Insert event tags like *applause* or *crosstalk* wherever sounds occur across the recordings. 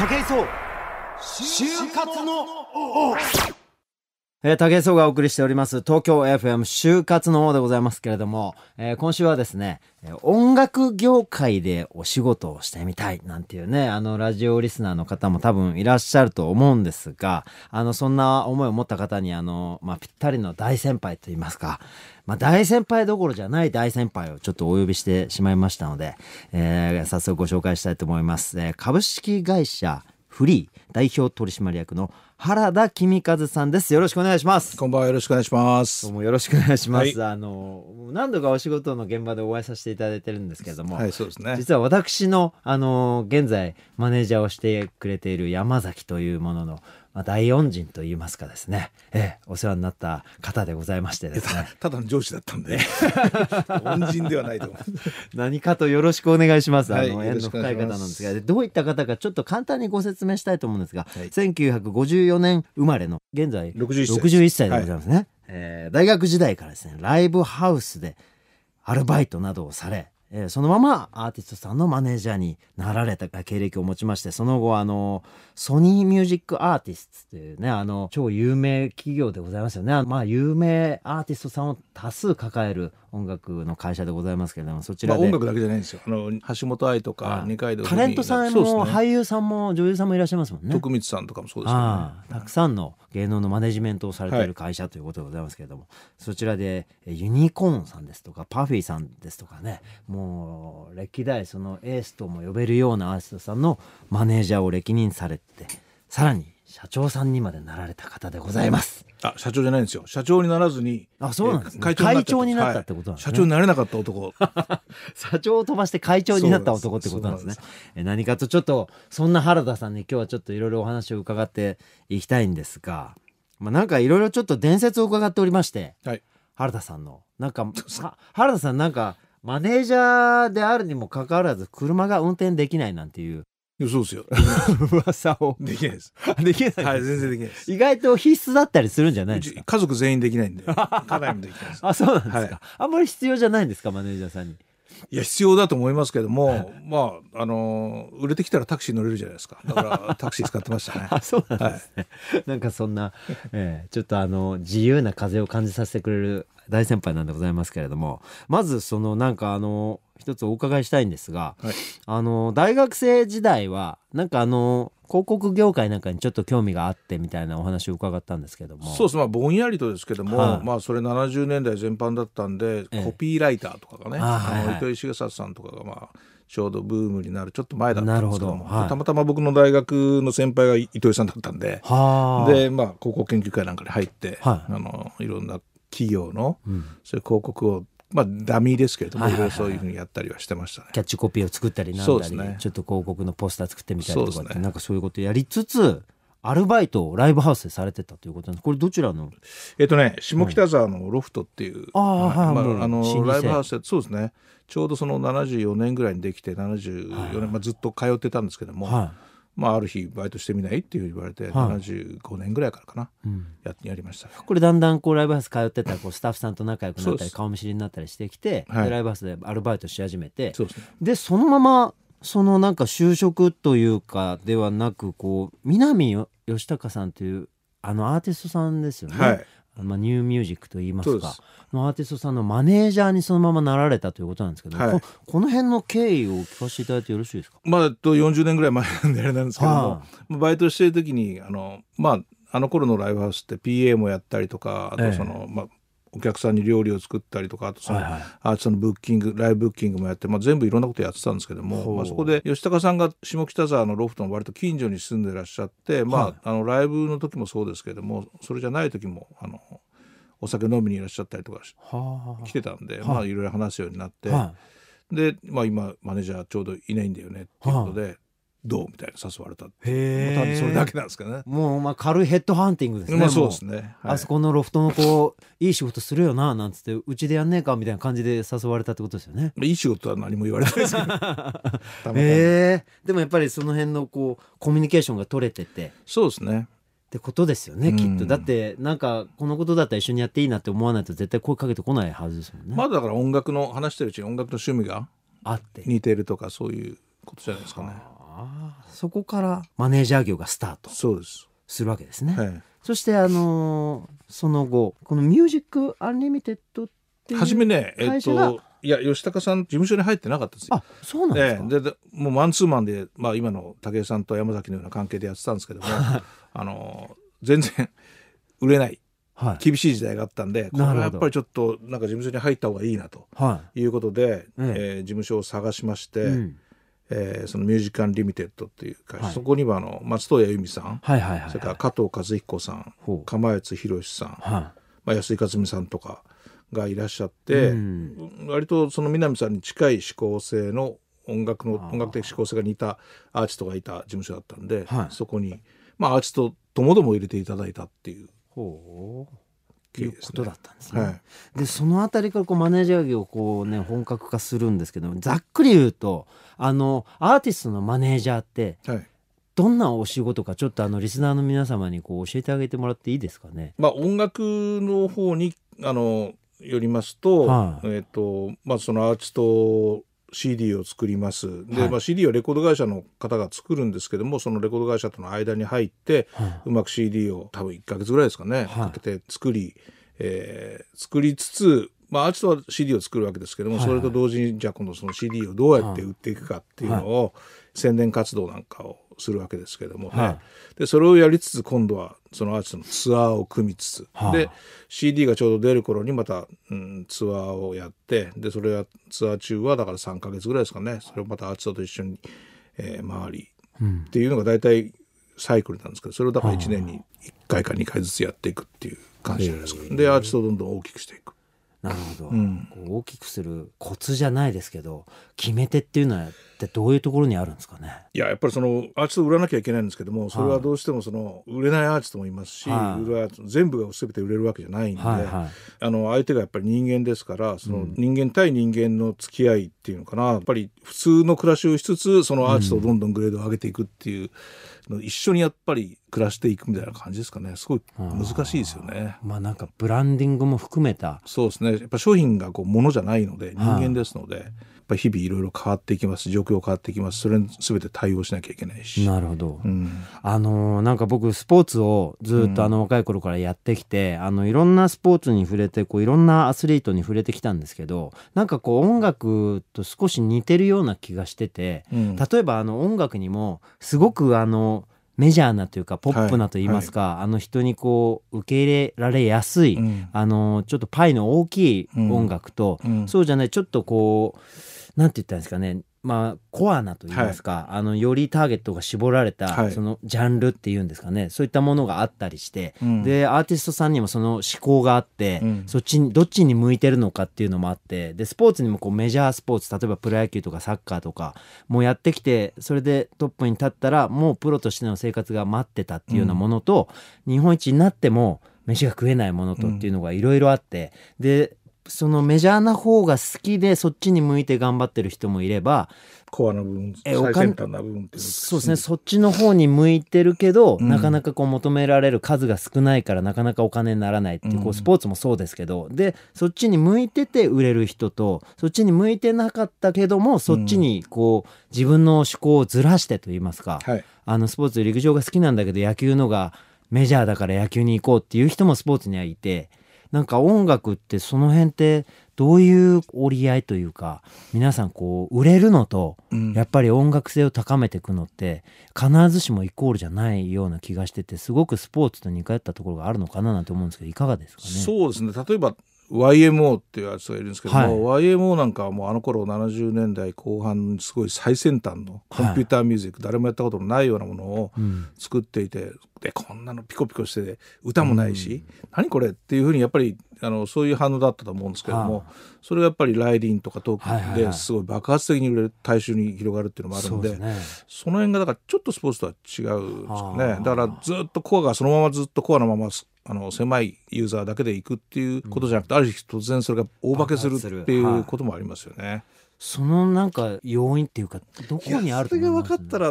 武井壮就活のえー、竹井壮がお送りしております東京 FM 就活の方でございますけれども、えー、今週はですね、音楽業界でお仕事をしてみたいなんていうね、あのラジオリスナーの方も多分いらっしゃると思うんですが、あのそんな思いを持った方にあの、まあ、ぴったりの大先輩といいますか、まあ、大先輩どころじゃない大先輩をちょっとお呼びしてしまいましたので、えー、早速ご紹介したいと思います。え、株式会社フリー代表取締役の原田公和さんです。よろしくお願いします。こんばんは。よろしくお願いします。どうもよろしくお願いします。はい、あの、何度かお仕事の現場でお会いさせていただいてるんですけれども、はい、そうですね。実は私の、あの、現在マネージャーをしてくれている山崎というものの、まあ、大恩人といいますかですね、ええ、お世話になった方でございましてですね。ただの上司だったんで、*laughs* 恩人ではないと思う。何かとよろしくお願いします。あの、縁の深い方なんですが、どういった方かちょっと簡単にご説明したいと思うんですが、はい、1954年生まれの、現在61歳 ,61 歳でございますね、はい、えー、大学時代からですね、ライブハウスでアルバイトなどをされ、えー、そのままアーティストさんのマネージャーになられた経歴を持ちましてその後あのソニーミュージックアーティストというねあの超有名企業でございますよね。まあ有名アーティストさんを多数抱える音楽の会社でございますけれどもそちらで、まあ、音楽だけじゃないんですよ。あの橋本愛とか二階堂タレントさんも、ね、俳優さんも女優さんもいらっしゃいますもんね。徳光さんとかもそうですよね。たくさんの芸能のマネジメントをされている会社ということでございますけれども、はい、そちらでユニコーンさんですとかパフィーさんですとかねもう歴代そのエースとも呼べるようなアーティストさんのマネージャーを歴任されてさらに社長さんにまでなられた方でございます。あ、社長じゃないんですよ。社長にならずに。あ、そうなんです、ね、会長になったってことなんですね、はい、社長になれなかった男。*laughs* 社長を飛ばして会長になった男ってことなんですね。え何かとちょっと、そんな原田さんに今日はちょっといろいろお話を伺っていきたいんですが、まあなんかいろいろちょっと伝説を伺っておりまして、はい、原田さんの。なんか、原田さんなんか、マネージャーであるにもかかわらず車が運転できないなんていうそうですよ。*laughs* 噂を。できないです。*laughs* できないはい、全然できないです。意外と必須だったりするんじゃないですか？家族全員できないんで。家内もできないです。*laughs* あ、そうなんですか、はい、あんまり必要じゃないんですか、マネージャーさんに。いや、必要だと思いますけども、まあ、あの売れてきたらタクシー乗れるじゃないですか。だからタクシー使ってましたね。あ、そうなんですね。はい、なんかそんな、えー、ちょっとあの、自由な風を感じさせてくれる大先輩なんでございますけれども、まずそのなんかあの、一つお伺いしたいんですが、はい、あの大学生時代はなんかあの広告業界なんかにちょっと興味があってみたいなお話を伺ったんですけども。そうです。まあぼんやりとですけども、はい、まあそれ70年代全般だったんで、ええ、コピーライターとかがね、糸井重里さんとかがまあちょうどブームになるちょっと前だったんですけども、はい、たまたま僕の大学の先輩が糸井さんだったんでで、まあ、広告研究会なんかに入って、はい、あのいろんな企業の、うん、そういう広告をまあ、ダミーですけれども、いろいろそういうふうにやったりはしてましたね。キャッチコピーを作ったりなんだり、ね、ちょっと広告のポスター作ってみたりとかって、ね、なんかそういうことやりつつ、アルバイトをライブハウスでされてたということなんですこれどちらの？えっ、とね下北沢のロフトっていう、はい、あ、はい。まあ、あのライブハウスでそうですね。ちょうどその74年ぐらいにできて74年、はい、まあ、ずっと通ってたんですけども、はいまあ、ある日バイトしてみないっていう言われて、はい、75年ぐらいからかな、うん、ややりました、これだんだんこうライブハウス通ってたらこうスタッフさんと仲良くなったり顔見知りになったりしてきて、はい、ライブハウスでアルバイトし始めてそで、ね、でそのままそのなんか就職というかではなくこう南吉高さんというあのアーティストさんですよね、はい、まあ、ニューミュージックといいますかのアーティストさんのマネージャーにそのままなられたということなんですけど、はい、ここの辺の経緯を聞かせていただいてよろしいですか、まあ、と40年ぐらい前 *laughs* なんであれなんですけども、はあ、バイトしてる時にあの、まあ、あの頃のライブハウスって PA もやったりとかあとその、ええ、まあ、お客さんに料理を作ったりとかあとその、はいはい、アーティストのブッキングライブブッキングもやって、まあ、全部いろんなことやってたんですけども、まあ、そこで吉高さんが下北沢のロフトの割と近所に住んでらっしゃって、まあ、はい、あのライブの時もそうですけどもそれじゃない時もあのお酒飲みにいらっしゃったりとか来てたんで、まあいろいろ話すようになって、で、まあ、今マネージャーちょうどいないんだよねっていうことで。どう？みたいな誘われたへえ、まあ、それだけなんですかね。もうまあ軽いヘッドハンティングですね、まあ、そうですね、はい、あそこのロフトの子いい仕事するよななんつってうちでやんねえかみたいな感じで誘われたってことですよね。いい仕事は何も言われないですけど。*laughs* へえでもやっぱりその辺のこうコミュニケーションが取れてて。そうですね。ってことですよね、きっと。だってなんかこのことだったら一緒にやっていいなって思わないと絶対声かけてこないはずですもんね。まだだから音楽の話してるうちに音楽の趣味があって。似てるとかそういうことじゃないですかね。あそこからマネージャー業がスタートそうです。するわけですね。はい、そしてあのー、その後このミュージックアンリミテッドっていう初めねえっといや吉高さん事務所に入ってなかったですよ。あそうなんですか、えでもうマンツーマンで、まあ、今の武井さんと山崎のような関係でやってたんですけどもあの全然売れない。はい、厳しい時代があったんでこれはやっぱりちょっとなんか事務所に入った方がいいなとい。うことで、はい、えー、事務所を探しまして、うん、えー、そのミュージカンリミテッドっていう会社、はい、そこにはあの松任谷由実さん、はいはいはいはい、それから加藤和彦さん。釜谷宏さん、はい。まあ、安井克美さんとかがいらっしゃって、うん、割とその南さんに近い思考性の音楽の音楽的思考性が似たアーティストがいた事務所だったんで、はい、そこに、まあ、アーティストともども入れていただいたっていう。ほうっていうことだったんですね。はい、でその辺りからこうマネージャー業をこうね本格化するんですけどざっくり言うとあのアーティストのマネージャーって、はい、どんなお仕事かちょっとあのリスナーの皆様にこう教えてあげてもらっていいですかね。まあ、音楽の方にあのよりますと,、はい、えーとまあ、そのアーティスト CD を作ります。で、はい、まあ、CD はレコード会社の方が作るんですけどもそのレコード会社との間に入って、はい、うまく CD を多分1か月ぐらいですかね、はい、かけて作り、えー、作りつつまあ、アーティストは CD を作るわけですけども、それと同時にじゃあ今度その CD をどうやって売っていくかっていうのを、宣伝活動なんかをするわけですけども、ね、でそれをやりつつ今度はそのアーティストのツアーを組みつつ、で CD がちょうど出る頃にまた、うん、ツアーをやってでそれはツアー中はだから3か月ぐらいですかね。それをまたアーティストと一緒に、えー、回り、うん、っていうのが大体サイクルなんですけどそれをだから1年に1回か2回ずつやっていくっていう感じじゃないですか。でアーティストをどんどん大きくしていく。なるほど、うん、大きくするコツじゃないですけど決め手っていうのはってどういうところにあるんですかね？いややっぱりそのアーティストを売らなきゃいけないんですけどもそれはどうしてもその売れないアーティストもいますし、はい、全部が全て売れるわけじゃないんで、はいはい、あの相手がやっぱり人間ですからその人間対人間の付き合いっていうのかな。やっぱり普通の暮らしをしつつそのアーティストをどんどんグレードを上げていくっていう、うん、一緒にやっぱり暮らしていくみたいな感じですかね。すごい難しいですよね。まあなんかブランディングも含めた。そうですね。やっぱ商品がこうものじゃないので人間ですので。ぱ日々いろいろ変わっていきます状況変わっていきますそれに全て対応しなきゃいけないし。なるほど、うん、あのなんか僕スポーツをずっとあの若い頃からやってきて、うん、あのいろんなスポーツに触れてこういろんなアスリートに触れてきたんですけどなんかこう音楽と少し似てるような気がしてて、うん、例えばあの音楽にもすごくあのメジャーなというかポップなと言いますか、はいはい、あの人にこう受け入れられやすい、うん、あのちょっとパイの大きい音楽と、うん、そうじゃないちょっとこうなんて言ったんですかねまあコアなと言いますか、はい、あのよりターゲットが絞られた、そのジャンルっていうんですかね。そういったものがあったりして、うん、でアーティストさんにもその思考があって、うん、そっちにどっちに向いてるのかっていうのもあってでスポーツにもこうメジャースポーツ例えばプロ野球とかサッカーとかもうやってきてそれでトップに立ったらもうプロとしての生活が待ってたっていうようなものと、うん、日本一になっても飯が食えないものとっていうのがいろいろあって、でそのメジャーな方が好きでそっちに向いて頑張ってる人もいればコアな部分最先端な部分ってそうですねそっちの方に向いてるけど、うん、なかなかこう求められる数が少ないからなかなかお金にならないっていう,、こうスポーツもそうですけど。でそっちに向いてて売れる人とそっちに向いてなかったけどもそっちにこう自分の思考をずらしてと言いますか、はい、あのスポーツ陸上が好きなんだけど野球のがメジャーだから野球に行こうっていう人もスポーツにはいて。なんか音楽ってその辺ってどういう折り合いというか皆さんこう売れるのとやっぱり音楽性を高めていくのって必ずしもイコールじゃないような気がしててすごくスポーツと似通ったところがあるのかななんて思うんですけどいかがですかね？そうですね。例えば YMO っていうやつがいるんですけども、はい、YMO なんかはもうあの頃70年代後半すごい最先端のコンピューターミュージック、はい、誰もやったことのないようなものを作っていて、うん、でこんなのピコピコして歌もないし、うん、何これっていうふうにやっぱりあのそういう反応だったと思うんですけども、それがやっぱりライディンとかトークですごい爆発的に売れる大衆に広がるっていうのもあるんで、ね、その辺がだからちょっとスポーツとは違うんですかね。だからずっとコアがそのままずっとコアのままあの狭いユーザーだけでいくっていうことじゃなくて、うん、ある日突然それが大化けするっていうこともありますよね。そのなんか要因っていうかどこにあるそれが分かったら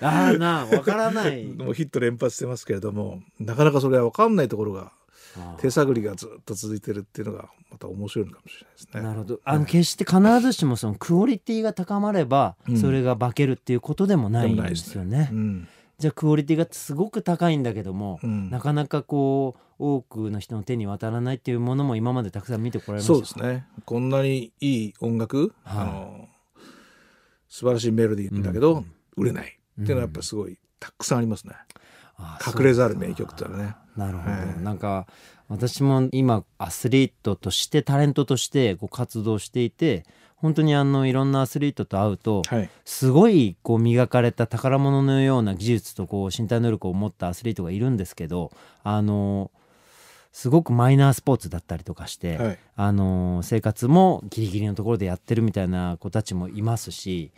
ああな分からない。*laughs* もうヒット連発してますけれどもなかなかそれは分かんないところが手探りがずっと続いてるっていうのがまた面白いのかもしれないですね。なるほど。あの決して必ずしもそのクオリティが高まればそれが化けるっていうことでもないんですよね。じゃあクオリティがすごく高いんだけども、うん、なかなかこう多くの人の手に渡らないっていうものも今までたくさん見てこられました。そうですね。こんなにいい音楽、はい、あの素晴らしいメロディーだけど、うん、売れない。っていうのはやっぱりすごいたくさんありますね。隠れざる名曲ってのはね。なるほど、えー、なんか私も今アスリートとしてタレントとしてこう活動していて本当にあのいろんなアスリートと会うと、はい、すごいこう磨かれた宝物のような技術とこう身体能力を持ったアスリートがいるんですけどあのすごくマイナースポーツだったりとかして、はい、あの生活もギリギリのところでやってるみたいな子たちもいますし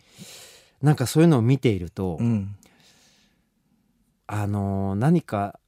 なんかそういうのを見ていると、うん、あの何か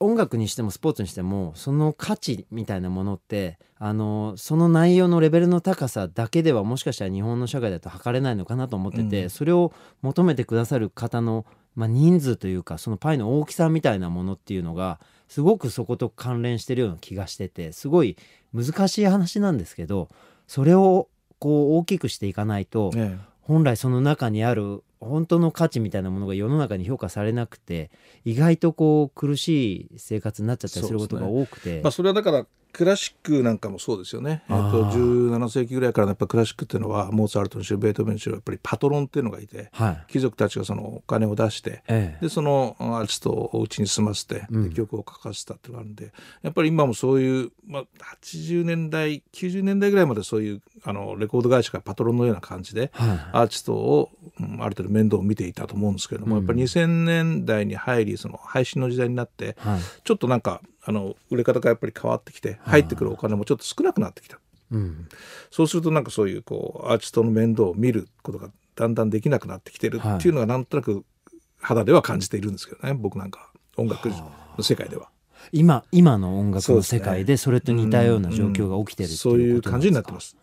音楽にしてもスポーツにしてもその価値みたいなものってあのその内容のレベルの高さだけではもしかしたら日本の社会だと測れないのかなと思ってて、うん、それを求めてくださる方の、まあ、人数というかそのパイの大きさみたいなものっていうのがすごくそこと関連してるような気がしててすごい難しい話なんですけどそれをこう大きくしていかないと、ね、本来その中にある本当の価値みたいなものが世の中に評価されなくて意外とこう苦しい生活になっちゃったりすることが多くて、ね、まあ、それはだからクラシックなんかもそうですよね。えっと、17世紀ぐらいからやっぱクラシックっていうのはモーツァルトにしろベートーベンにしろやっぱりパトロンっていうのがいて、はい、貴族たちがそのお金を出して、ええ、でそのアーティストをお家に住ませて、うん、曲を書かせたっていうのがあるんでやっぱり今もそういう、まあ、80年代90年代ぐらいまでそういうあのレコード会社がパトロンのような感じで、はい、アーティストを、うん、ある程度面倒を見ていたと思うんですけれども、うん、やっぱり2000年代に入りその配信の時代になって、はい、ちょっとなんかあの売れ方がやっぱり変わってきて入ってくるお金もちょっと少なくなってきた、うん、そうするとなんかそういうこうアーティストの面倒を見ることがだんだんできなくなってきてるっていうのがなんとなく肌では感じているんですけどね僕なんか音楽の世界では。今今の音楽の世界でそれと似たような状況が起きてるっていうそういう感じになってます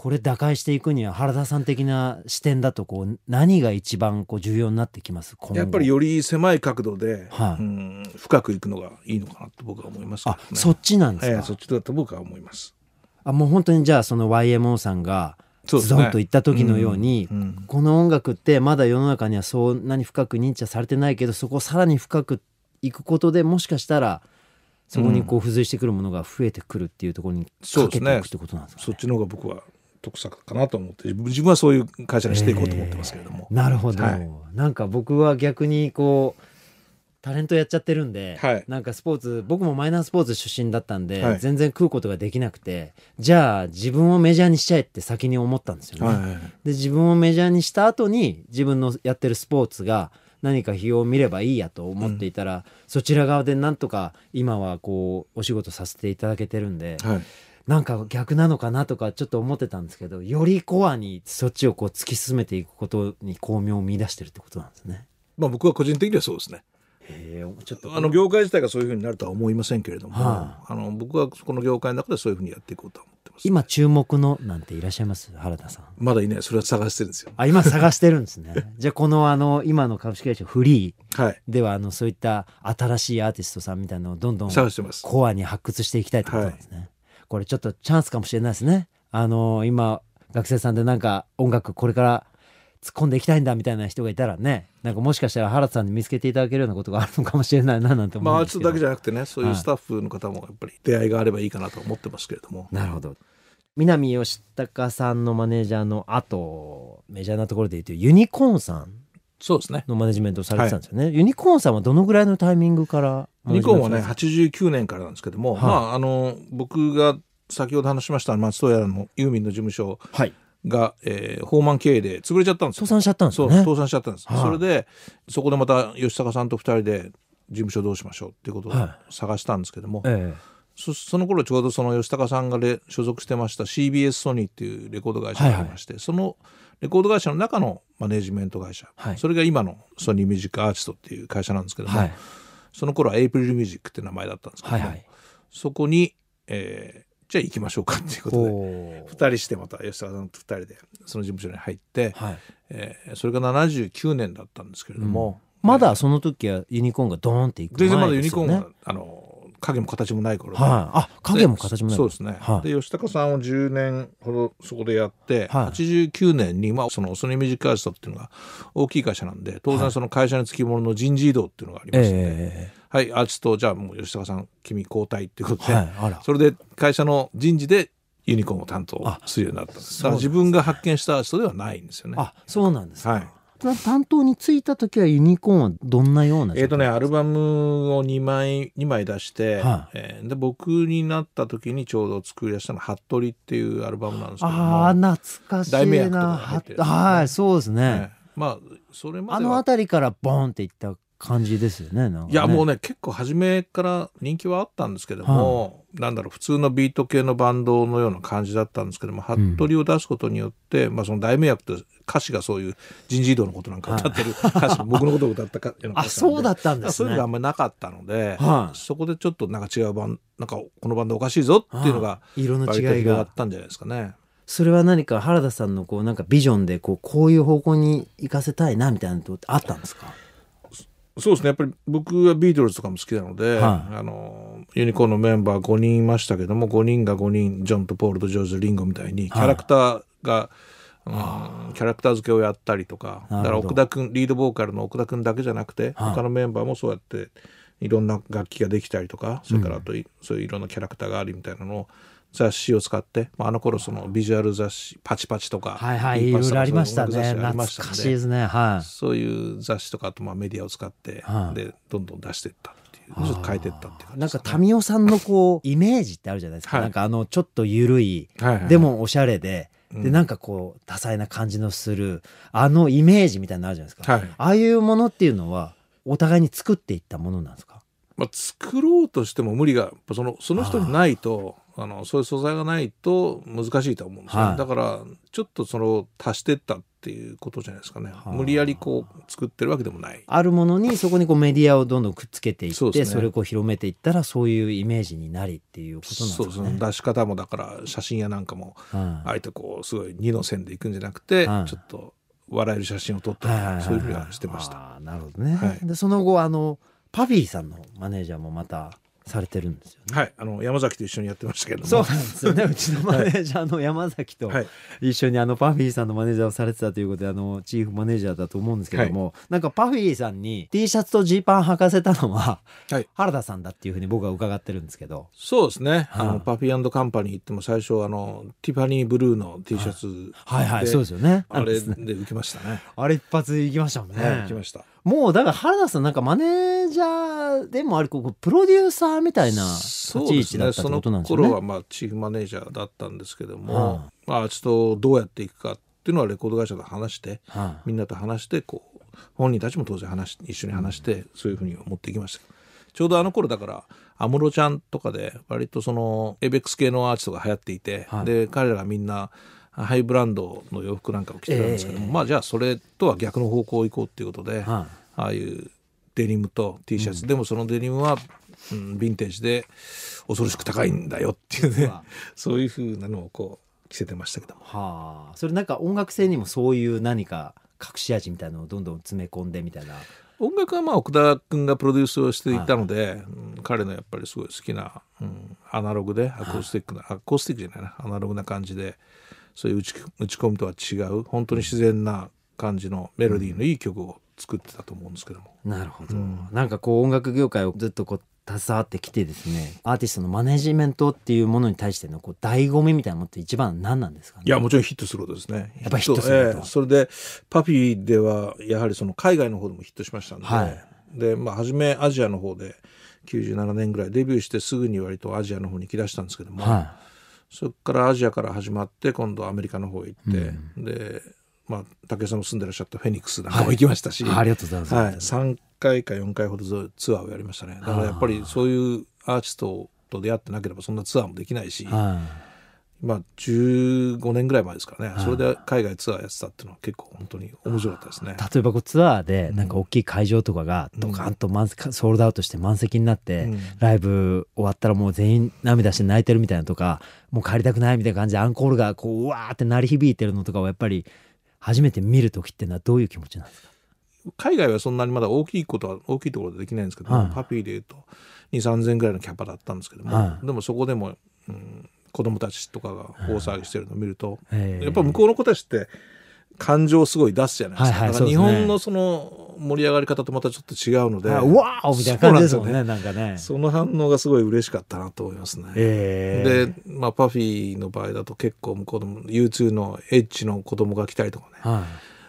これ打開していくには原田さん的な視点だとこう何が一番こう重要になってきます？やっぱりより狭い角度で、はい、うん深くいくのがいいのかなと僕は思います、ね、あそっちなんですか、そっちだと僕は思います。あもう本当にじゃあその YMO さんがズドンと言った時のように、うんうん、この音楽ってまだ世の中にはそんなに深く認知はされてないけどそこをさらに深くいくことでもしかしたらそこにこう付随してくるものが増えてくるっていうところにかけていくってことなんですか、ね、そっちの方が僕は得策かなと思って自分はそういう会社にしていこうと思ってますけれども、えー、なるほど、はい、なんか僕は逆にこうタレントやっちゃってるんで、はい、なんかスポーツ僕もマイナースポーツ出身だったんで、はい、全然食うことができなくてじゃあ自分をメジャーにしちゃえって先に思ったんですよね。はい、で自分をメジャーにした後に自分のやってるスポーツが何か日を見ればいいやと思っていたら、うん、そちら側でなんとか今はこうお仕事させていただけてるんで、はい、なんか逆なのかなとかちょっと思ってたんですけどよりコアにそっちをこう突き進めていくことに巧妙を見出してるってことなんですね。まあ僕は個人的にはそうですね。ちょっと。あの業界自体がそういうふうになるとは思いませんけれども、はあ、あの僕はこの業界の中でそういうふうにやっていこうと思ってます、今注目のなんていらっしゃいます？原田さん。まだいない。それは探してるんですよ。あ今探してるんですね。*laughs* じゃあこのあの今の株式会社フリーでは、あのそういった新しいアーティストさんみたいなのをどんどんコアに発掘していきたいってことなんですね、はい、これちょっとチャンスかもしれないですね。あの今学生さんでなんか音楽これから突っ込んでいきたいんだみたいな人がいたらねなんかもしかしたら原田さんに見つけていただけるようなことがあるのかもしれないななんて思うんですけど。まあアーティストだけじゃなくてねそういうスタッフの方もやっぱり出会いがあればいいかなと思ってますけれども、なるほど。南義孝さんのマネージャーのあとメジャーなところでいうとユニコーンさんそうですね。のマネジメントをされてたんですよね、はい、ユニコーンさんはどのぐらいのタイミングからユニコーンはね89年からなんですけども、はい、まああの僕が先ほど話しました松任谷のユーミンの事務所。が、えー、放満経営で潰れちゃったんです倒産しちゃったんですね倒産しちゃったんです、はあ、それでそこでまた吉高さんと2人で事務所どう。しましょうっていうことを探したんですけども、はいええ、そその頃ちょうどその吉高さんが所属してました CBS ソニーっていうレコード会社がありまして、はいはい、そのレコード会社の中のマネジメント会社、はい、それが今のソニーミュージックアーティストっていう会社なんですけども、はい、その頃はエイプリルミュージックって名前だったんですけども、はいはい、そこに、えー、じゃあ行きましょうかっていうことで2人してまた吉高さんと2人でその事務所に入って、はい、えー、それが79年だったんですけれども、うん、まだその時はユニコーンがドーンっていく前ですよね。全然まだユニコーンがあの影も形もない頃で、はい、あ影も形もない。そうですね、はい、で吉高さんを10年ほどそこでやって、はい、89年に、まあ、そのソニーミュージックアーティストっていうのが大きい会社なんで当然その会社につきものの人事異動っていうのがありまして、えー、はいアーティストじゃあもう吉高さん君交代っていうことで、はい、それで会社の人事でユニコーンを担当するようになったんです。だから自分が発見したアーティストではないんですよね。あそうなんですか、はい担当に就いた時はユニコーンはどんなようなえっ、ー、とねアルバムを2枚2枚出して、はい、えー、で僕になった時にちょうど作り出したのは「服部」っていうアルバムなんですけどああ懐かしいな。題名役とか入ってる、ね、はいそうですね、ね、まあそれまであの辺りからボンっていった感じですよね、ね、いやもうね結構初めから人気はあったんですけども、はい、なんだろう普通のビート系のバンドのような感じだったんですけども、服部を出すことによって、まあ、その大迷惑と歌詞がそういう人事異動のことなんか歌ってる *laughs* 歌詞、はい、僕のことを歌ったかあ *laughs* そうだったんですね。そういうのがあんまりなかったので、はい、そこでちょっとなんか違うバンなんかこのバンドおかしいぞっていうのが色の違いが。あったんじゃないですかね。それは何か原田さんのこうなんかビジョンでこうこういう方向に行かせたいなみたいなのってあったんですか？そうですね。やっぱり僕はビートルズとかも好きなので、はい、あのユニコーンのメンバー5人いましたけども5人が5人ジョンとポールとジョージ・リンゴみたいにキャラクターが、はい、うん、キャラクター付けをやったりとかだから奥田君リードボーカルの奥田君だけじゃなくて、はい、他のメンバーもそうやっていろんな楽器ができたりとかそれからあと、うん、そういういろんなキャラクターがあるみたいなのを雑誌を使って、まあ、あの頃そのビジュアル雑誌パチパチとかはいはいいろいろありましたね。懐かしいですね。はい。そういう雑誌とかあとまあメディアを使って、はい、でどんどん出していったっていうちょっと変えていったっていうね、なんか民生さんのこうイメージってあるじゃないですか、はい、なんかあのちょっと緩い、はいはい、でもおしゃれででなんかこう多彩な感じのするあのイメージみたいなのあるじゃないですか、はい、ああいうものっていうのはお互いに作っていったものなんですか？まあ、作ろうとしても無理がそのその人にないとあのそういう素材がないと難しいと思うんですよ、はい、だからちょっとその足してったっていうことじゃないですかね、無理やりこう作ってるわけでもない。あるものにそこにこうメディアをどんどんくっつけていってそ,、ね、それをこう広めていったらそういうイメージになりっていうことなんですね。そう出し方もだから写真やなんかも、あえてこうすごい二の線でいくんじゃなくて、ちょっと笑える写真を撮ったり、そういうふうにはしてました。なるほどね、はい、でその後あのパフィーさんのマネージャーもまたされてるんですよ、ね、はい。あの山崎と一緒にやってましたけどそうなんですよね。*laughs* うちのマネージャーの山崎と一緒にあのパフィーさんのマネージャーをされてたということであのチーフマネージャーだと思うんですけども、はい、なんかパフィーさんに T シャツとジーパン履かせたのは、はい、原田さんだっていうふうに僕は伺ってるんですけど。そうですね、はあ、あのパフィーカンパニー行っても最初あのティファニーブルーの T シャツはい。はい。そうですよね。あれで受けましたね。あれ一発行きましたもんね、はい、行きましたもうだから原田さんなんかマネージャーでもあるここプロデューサーみたいな立ち位置だったってことなんですね。その頃はまあチーフマネージャーだったんですけども、はあ、まあちょっとどうやっていくかっていうのはレコード会社と話して、はあ、みんなと話してこう本人たちも当然話一緒に話して、そういうふうに持っていきました。ちょうどあの頃だから安室ちゃんとかで割とそのエベックス系のアーティストが流行っていて、はい、で彼らがみんなハイブランドの洋服なんかを着てたんですけども、えー、まあじゃあそれとは逆の方向行こうっていうことで、はああいうデニムと T シャツ、うん、でもそのデニムは、うん、ヴィンテージで恐ろしく高いんだよっていうね。*laughs* そういうふうなのをこう着せてましたけども。はあ、それなんか音楽性にもそういう何か隠し味みたいなのをどんどん詰め込んでみたいな。音楽はまあ奥田君がプロデュースをしていたので、はい、うん、彼のやっぱりすごい好きな、うん、アナログでアコースティックな、はい、アコースティックじゃないな。アナログな感じでそういう打ち打ち込みとは違う本当に自然な感じのメロディーのいい曲を作ってたと思うんですけども。なるほど、うん、なんかこう音楽業界をずっとこう携わってきてですねアーティストのマネジメントっていうものに対してのこう醍醐味みたいなものって一番何なんですかね？いやもちろんヒットすることですね。やっぱヒットすること、えー、それでパフィーではやはりその海外の方でもヒットしましたんで、はい、でまあ初めアジアの方で97年ぐらいデビューしてすぐに割とアジアの方に行きだしたんですけども、はい、そこからアジアから始まって今度アメリカの方へ行って、うん、でまあ、武井さんも住んでらっしゃったフェニックスなんかも行きましたし、はい、ありがとうございます、はい、3回か4回ほどツアーをやりましたね。だからやっぱりそういうアーティストと出会ってなければそんなツアーもできないし、まあ15年ぐらい前ですからね、それで海外ツアーやってたっていうのは結構本当に面白かったですね。例えばこうツアーでなんか大きい会場とかがドカンと満、うん、ソールドアウトして満席になって、うん、ライブ終わったらもう全員涙して泣いてるみたいなとかもう帰りたくないみたいな感じでアンコールがこううわーって鳴り響いてるのとかはやっぱり初めて見る時ってのはどういう気持ちなんですか？海外はそんなにまだ大きいことは大きいところでできないんですけども、パピーでいうと2 3 0 0 0ぐらいのキャパだったんですけども、でもそこでも、うん、子供たちとかが大騒ぎしてるのを見ると、やっぱ向こうの子たちって感情をすごい出すじゃないですか。はいはい、日本のその盛り上がり方とまたちょっと違うので。うわーみたいな感じですもんね、なんかね。その反応がすごい嬉しかったなと思いますね。で、まあ、パフィーの場合だと結構向こうの U2 のエッジの子供が来たりとかね。はい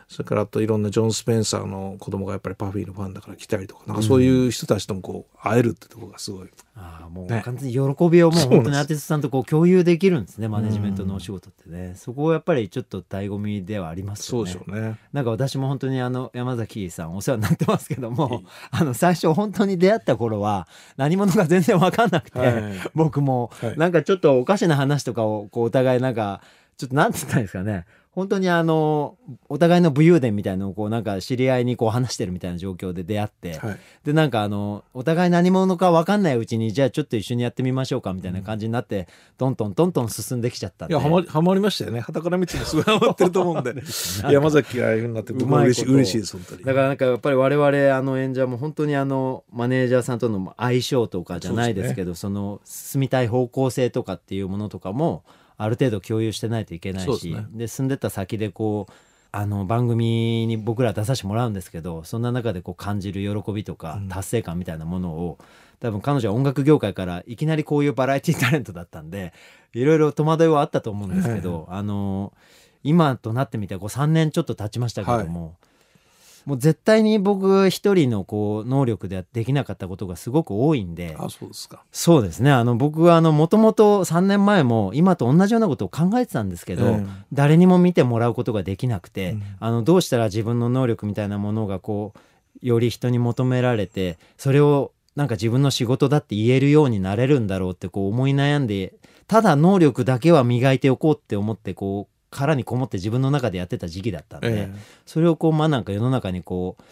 それからあといろんなジョン・スペンサーの子供がやっぱりパフィーのファンだから来たりとかなんかそういう人たちともこう会えるってところがすごい、うん、ああもう完全に喜びをもう本当にアーティストさんとこう共有できるんですねマネジメントのお仕事ってね、そこはやっぱりちょっと醍醐味ではありますよね。そうでしょうね。なんか私も本当にあの山崎さんお世話になってますけどもあの最初本当に出会った頃は何者か全然分かんなくて、はい、僕も、なんかちょっとおかしな話とかをこうお互いなんかちょっとなんて言ったんですかね本当にあのお互いの武勇伝みたいのをこうなんか知り合いにこう話してるみたいな状況で出会って、はい、でなんかあのお互い何者か分かんないうちにじゃあちょっと一緒にやってみましょうかみたいな感じになって、うん、トントントントン進んできちゃったいやはまりはまりましたよね。はたから見てもすごいハマってると思うんで。*laughs* 山崎がああいうふうになって僕も嬉しい嬉しいです本当に。だからなんかやっぱり我々あの演者も本当にあのマネージャーさんとの相性とかじゃないですけどそ、ね,、の進みたい方向性とかっていうものとかもある程度共有してないといけないしで、ね、住んでた先でこうあの番組に僕ら出させてもらうんですけどそんな中でこう感じる喜びとか達成感みたいなものを、うん、多分彼女は音楽業界からいきなりこういうバラエティタレントだったんでいろいろ戸惑いはあったと思うんですけど、あの今となってみてこう3年ちょっと経ちましたけども、はいもう絶対に僕一人のこう能力ではできなかったことがすごく多いんで。あそうですか。そうですね。あの僕はもともと3年前も今と同じようなことを考えてたんですけど、えー、誰にも見てもらうことができなくて、うん、あのどうしたら自分の能力みたいなものがこうより人に求められてそれをなんか自分の仕事だって言えるようになれるんだろうってこう思い悩んでただ能力だけは磨いておこうって思ってこう殻にこもって自分の中でやってた時期だったんで、ええ、それをこうまあなんか世の中にこう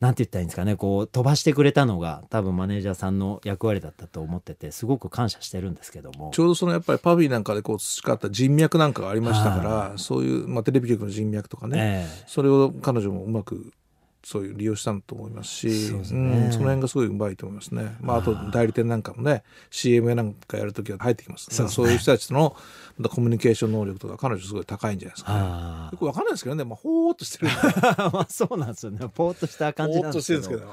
なんて言ったらいいんですかねこう飛ばしてくれたのが多分マネージャーさんの役割だったと思っててすごく感謝してるんですけども。ちょうどそのやっぱりパビーなんかでこう培った人脈なんかがありましたからそういう、まあ、テレビ局の人脈とかね、え、それを彼女もうまくそういう利用したんと思いますしそ、ね。うん、その辺がすごいうまいと思いますね。まあ、あと代理店なんかもね CM なんかやるときは入ってきます、ね、そういう人たちとのコミュニケーション能力とか彼女すごい高いんじゃないですか、ね、よくわかんないですけどね、まあ、ほーっとしてる *laughs* まあそうなんですよね。ぽーっとした感じなんですけど。けど。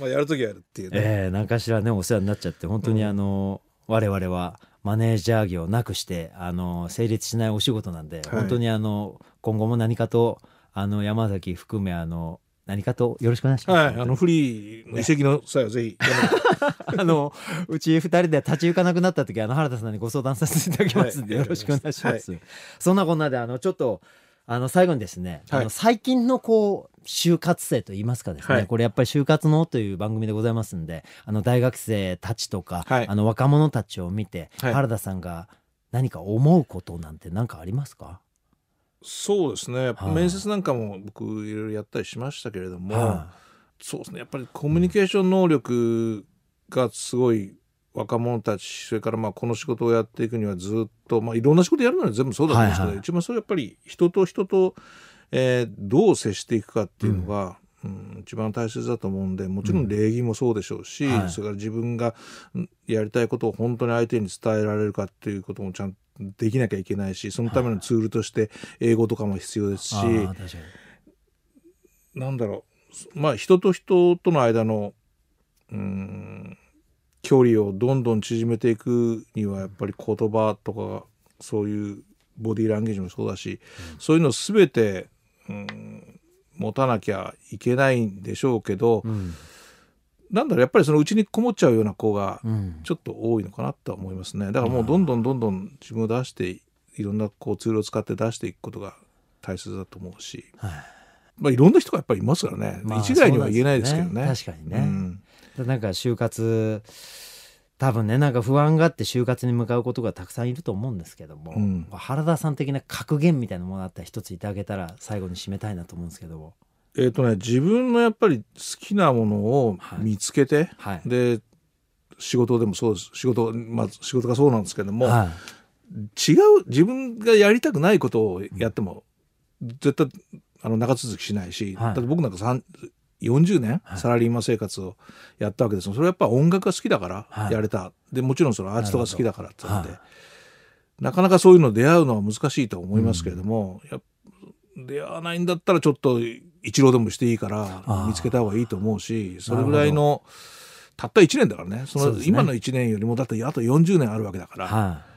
まあ、やるときはやるっていう、ね、えー、何かしらねお世話になっちゃって本当にあの、うん、我々はマネージャー業なくしてあの成立しないお仕事なんで、はい、本当にあの今後も何かとあの山崎含めあの何かとよろしくお願いします。はい、あのフリーの遺跡の際はぜひ、*laughs* あのうち二人で立ち行かなくなった時あの原田さんにご相談させていただきますんで、はい、よろしくお願いします。はい、そんなこんなであのちょっとあの最後にですね、はい、あの最近のこう就活生といいますかですね、はい、これやっぱり就活のという番組でございますんであの大学生たちとか、はい、あの若者たちを見て、原田さんが何か思うことなんて何かありますか？そうですね、面接なんかも僕いろいろやったりしましたけれども、はそうですね。やっぱりコミュニケーション能力がすごい若者たちそれからまあこの仕事をやっていくにはずっと、まあ、いろんな仕事やるのに全部そうだと思うんですけど、はい。はい、一番それやっぱり人と人と、えー、どう接していくかっていうのが、うん、うん、一番大切だと思うんでもちろん礼儀もそうでしょうし、うんはい、それから自分がやりたいことを本当に相手に伝えられるかっていうこともちゃんとできなきゃいけないしそのためのツールとして英語とかも必要ですし、はい、なんだろう。まあ人と人との間のうん距離をどんどん縮めていくにはやっぱり言葉とかそういうボディーランゲージもそうだし、うん、そういうの全て、うん、持たなきゃいけないんでしょうけど、うんなんだろうやっぱりそのうちにこもっちゃうような子がちょっと多いのかなとは思いますね、だからもうどんどんどんどん自分を出していろんなこうツールを使って出していくことが大切だと思うし、はい。まあ、いろんな人がやっぱりいますからね、まあ、一概には言えないですけどね。ね。確かにね、うん、なんか就活多分ねなんか不安があって就活に向かうことがたくさんいると思うんですけども、うん、原田さん的な格言みたいなものあったら一ついてあげたら最後に締めたいなと思うんですけどえーとね、自分のやっぱり好きなものを見つけて、はい、で仕事でもそうです。仕事,、まあ、仕事がそうなんですけども、はい、違う自分がやりたくないことをやっても、絶対あの長続きしないし、はい、だって僕なんか40年サラリーマン生活をやったわけですそれはやっぱ音楽が好きだからやれた、はい、でもちろんそのアーティストが好きだからって言って、なかなかそういうの出会うのは難しいと思いますけれども、うん、出会わないんだったらちょっと一浪でもしていいから見つけた方がいいと思うしそれぐらいのたった1年だからね。その今の1年よりもだってあと40年あるわけだから。はい。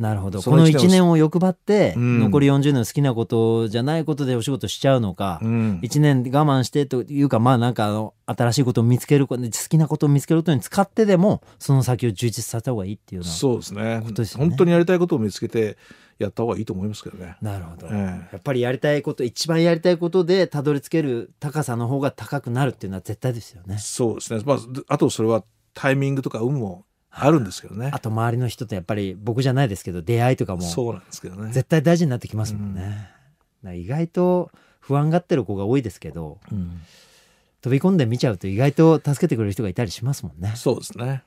なるほど。この1年を欲張って、うん、残り40年好きなことじゃないことでお仕事しちゃうのか、うん、1年我慢してというかまあなんかあの新しいことを見つける好きなことを見つけることに使ってでもその先を充実させた方がいいっていうそうですね。ことですね。本当にやりたいことを見つけてやった方がいいと思いますけどね。なるほど、えー、やっぱりやりたいこと一番やりたいことでたどり着ける高さの方が高くなるっていうのは絶対ですよね。そうですね、まあ、あとそれはタイミングとか運もあるんですけどね。あと周りの人とやっぱり僕じゃないですけど出会いとかもそうなんですけどね絶対大事になってきますもんね。うん、意外と不安がってる子が多いですけど、うん、飛び込んで見ちゃうと意外と助けてくれる人がいたりしますもんね。そうですね。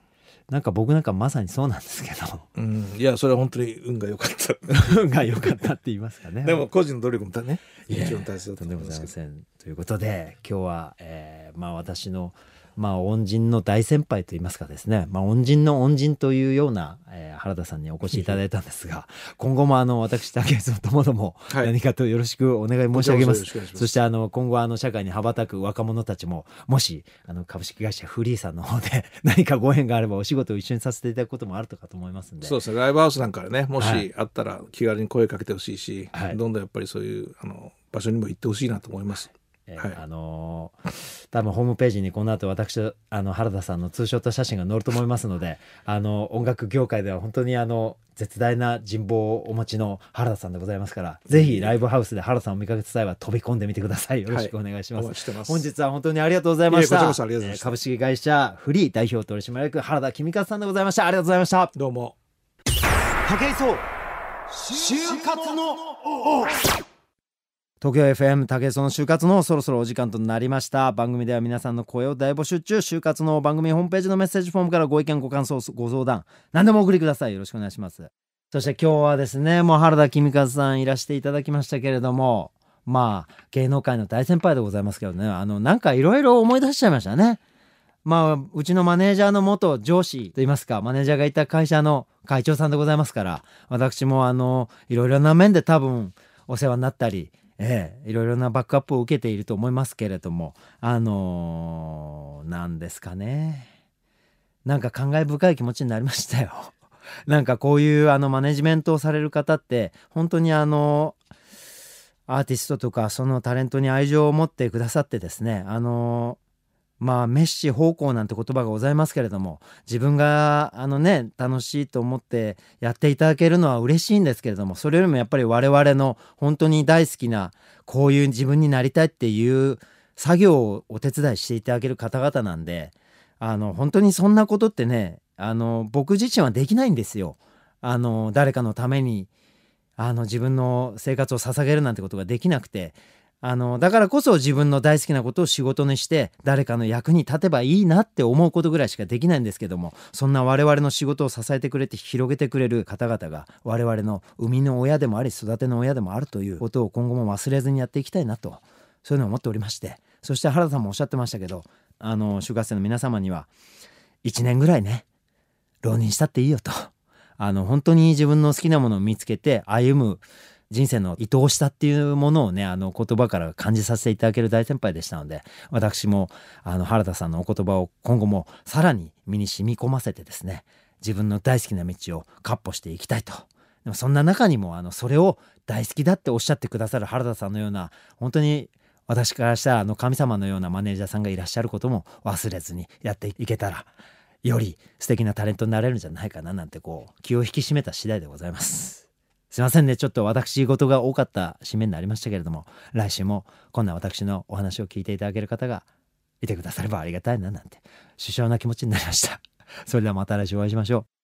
なんか僕なんかまさにそうなんですけど、うん、いやそれは本当に運が良かった。運が良かったって言いますかね。でも個人の努力もねもちろん大切だと思いますけど。ということで今日は、えー、まあ私のまあ、恩人の大先輩といいますかですね、まあ、恩人の恩人というような、えー、原田さんにお越しいただいたんですが、*laughs* 今後もあの私、竹内ともども何かとよろしくお願い申し上げます。はい、そしてあの今後あの社会に羽ばたく若者たちも、もしあの株式会社フリーさんの方で *laughs* 何かご縁があればお仕事を一緒にさせていただくこともあるとかと思いますんで。そうですね、ライブハウスなんかでね、もしあったら気軽に声かけてほしいし、はい、どんどんやっぱりそういうあの場所にも行ってほしいなと思います。えーはい、あのー、多分ホームページにこの後私あの原田さんのツーショット写真が載ると思いますのであの音楽業界では本当にあの絶大な人望をお持ちの原田さんでございますから、ぜひライブハウスで原田さんを見かけた際は飛び込んでみてください。よろしくお願いします。はい、ます本日は本当にありがとうございました。え株式会社フリー代表取締役原田公和さんでございました。ありがとうございました。どうも。武井壮就活の王東京 FM 竹その就活のそろそろお時間となりました。番組では皆さんの声を大募集中。就活の番組ホームページのメッセージフォームからご意見ご感想ご相談何でもお送りください。よろしくお願いします。そして今日はですねもう原田公和さんいらしていただきましたけれどもまあ芸能界の大先輩でございますけどね。あのなんかいろいろ思い出しちゃいましたね。まあうちのマネージャーの元上司といいますかマネージャーがいた会社の会長さんでございますから私もあのいろいろな面で多分お世話になったりええ、いろいろなバックアップを受けていると思いますけれどもあのー、ですかねなんか感慨深い気持ちになりましたよ。*laughs* なんかこういうあのマネジメントをされる方って本当にあのアーティストとかそのタレントに愛情を持ってくださってですねあのまあメッシ方向なんて言葉がございますけれども自分があのね楽しいと思ってやっていただけるのは嬉しいんですけれどもそれよりもやっぱり我々の本当に大好きなこういう自分になりたいっていう作業をお手伝いしていただける方々なんであの本当にそんなことってねあの僕自身はできないんですよ。あの誰かのためにあの自分の生活を捧げるなんてことができなくてあのだからこそ自分の大好きなことを仕事にして誰かの役に立てばいいなって思うことぐらいしかできないんですけどもそんな我々の仕事を支えてくれて広げてくれる方々が我々の生みの親でもあり育ての親でもあるということを今後も忘れずにやっていきたいなとそういうのを思っておりましてそして原田さんもおっしゃってましたけどあの就活生の皆様には1年ぐらいね浪人したっていいよとあの本当に自分の好きなものを見つけて歩む人生の愛おしさっていうものをねあの言葉から感じさせていただける大先輩でしたので私もあの原田さんのお言葉を今後もさらに身に染み込ませてですね自分の大好きな道を闊歩していきたいとでもそんな中にもあのそれを大好きだっておっしゃってくださる原田さんのような本当に私からしたらあの神様のようなマネージャーさんがいらっしゃることも忘れずにやっていけたらより素敵なタレントになれるんじゃないかななんてこう気を引き締めた次第でございます。すいませんね。ちょっと私事が多かった締めになりましたけれども、来週もこんな私のお話を聞いていただける方がいてくださればありがたいななんて、首相な気持ちになりました。それではまた来週お会いしましょう。